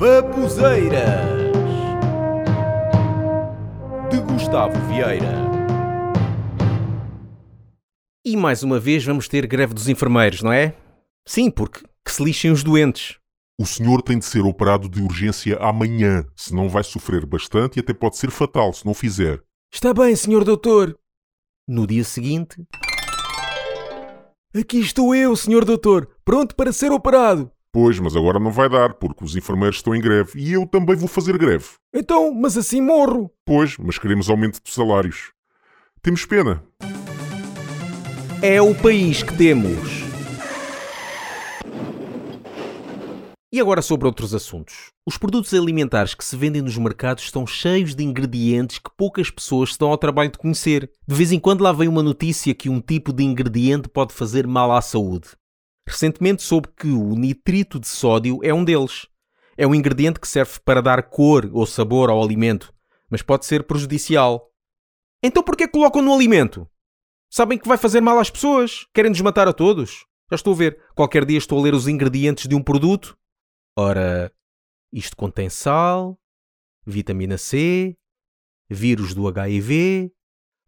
Babuzeiras de Gustavo Vieira. E mais uma vez vamos ter greve dos enfermeiros, não é? Sim, porque que se lixem os doentes. O senhor tem de ser operado de urgência amanhã, senão vai sofrer bastante e até pode ser fatal se não fizer. Está bem, senhor doutor. No dia seguinte. Aqui estou eu, senhor doutor, pronto para ser operado. Pois, mas agora não vai dar, porque os enfermeiros estão em greve e eu também vou fazer greve. Então, mas assim morro. Pois, mas queremos aumento de salários. Temos pena. É o país que temos. E agora sobre outros assuntos. Os produtos alimentares que se vendem nos mercados estão cheios de ingredientes que poucas pessoas estão ao trabalho de conhecer. De vez em quando lá vem uma notícia que um tipo de ingrediente pode fazer mal à saúde. Recentemente soube que o nitrito de sódio é um deles. É um ingrediente que serve para dar cor ou sabor ao alimento, mas pode ser prejudicial. Então por que colocam no alimento? Sabem que vai fazer mal às pessoas? Querem nos matar a todos? Já estou a ver. Qualquer dia estou a ler os ingredientes de um produto Ora, isto contém sal, vitamina C, vírus do HIV,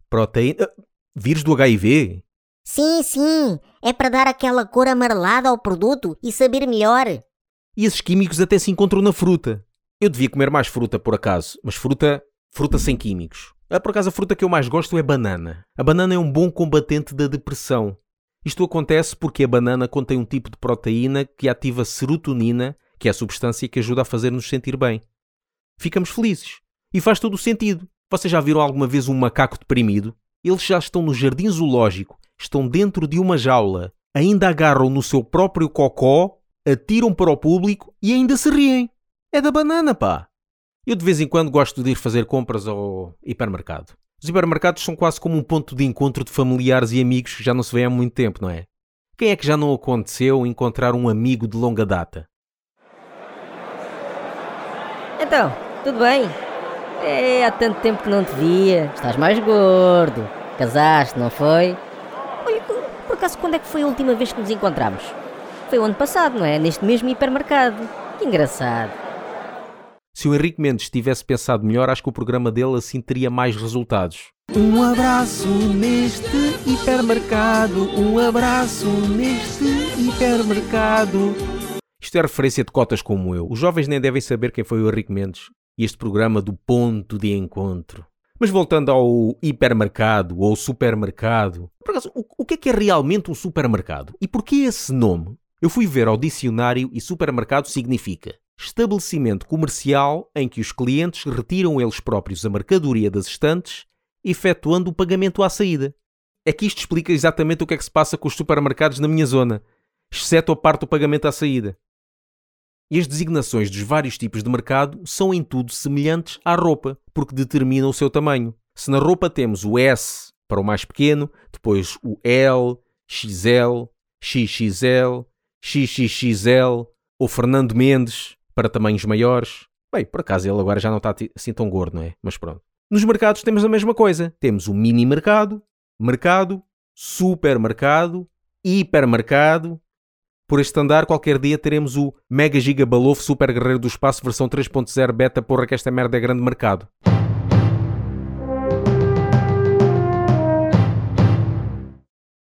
proteína. Ah, vírus do HIV? Sim, sim. É para dar aquela cor amarelada ao produto e saber melhor. E esses químicos até se encontram na fruta. Eu devia comer mais fruta, por acaso, mas fruta, fruta sem químicos. Ah, por acaso, a fruta que eu mais gosto é banana. A banana é um bom combatente da depressão. Isto acontece porque a banana contém um tipo de proteína que ativa serotonina que é a substância que ajuda a fazer-nos sentir bem. Ficamos felizes. E faz todo o sentido. Vocês já viram alguma vez um macaco deprimido? Eles já estão no jardim zoológico, estão dentro de uma jaula, ainda agarram no seu próprio cocó, atiram para o público e ainda se riem. É da banana, pá! Eu de vez em quando gosto de ir fazer compras ao hipermercado. Os hipermercados são quase como um ponto de encontro de familiares e amigos que já não se vê há muito tempo, não é? Quem é que já não aconteceu encontrar um amigo de longa data? Então, tudo bem? É, há tanto tempo que não te via. Estás mais gordo. Casaste, não foi? Por acaso, quando é que foi a última vez que nos encontramos? Foi o ano passado, não é? Neste mesmo hipermercado. Que engraçado. Se o Henrique Mendes tivesse pensado melhor, acho que o programa dele assim teria mais resultados. Um abraço neste hipermercado, um abraço neste hipermercado. Isto é referência de cotas como eu. Os jovens nem devem saber quem foi o Henrique Mendes e este programa do ponto de encontro. Mas voltando ao hipermercado ou supermercado, por acaso, o, o que é que é realmente um supermercado? E porquê esse nome? Eu fui ver ao dicionário e supermercado significa estabelecimento comercial em que os clientes retiram eles próprios a mercadoria das estantes, efetuando o pagamento à saída. É que isto explica exatamente o que é que se passa com os supermercados na minha zona, exceto a parte do pagamento à saída. E as designações dos vários tipos de mercado são em tudo semelhantes à roupa, porque determinam o seu tamanho. Se na roupa temos o S para o mais pequeno, depois o L, XL, XXL, XXXL ou Fernando Mendes para tamanhos maiores. Bem, por acaso ele agora já não está assim tão gordo, não é? Mas pronto. Nos mercados temos a mesma coisa. Temos o mini mercado, mercado, supermercado, hipermercado por este andar, qualquer dia teremos o Mega Giga Balofo Super Guerreiro do Espaço versão 3.0 beta, porra que esta merda é grande mercado.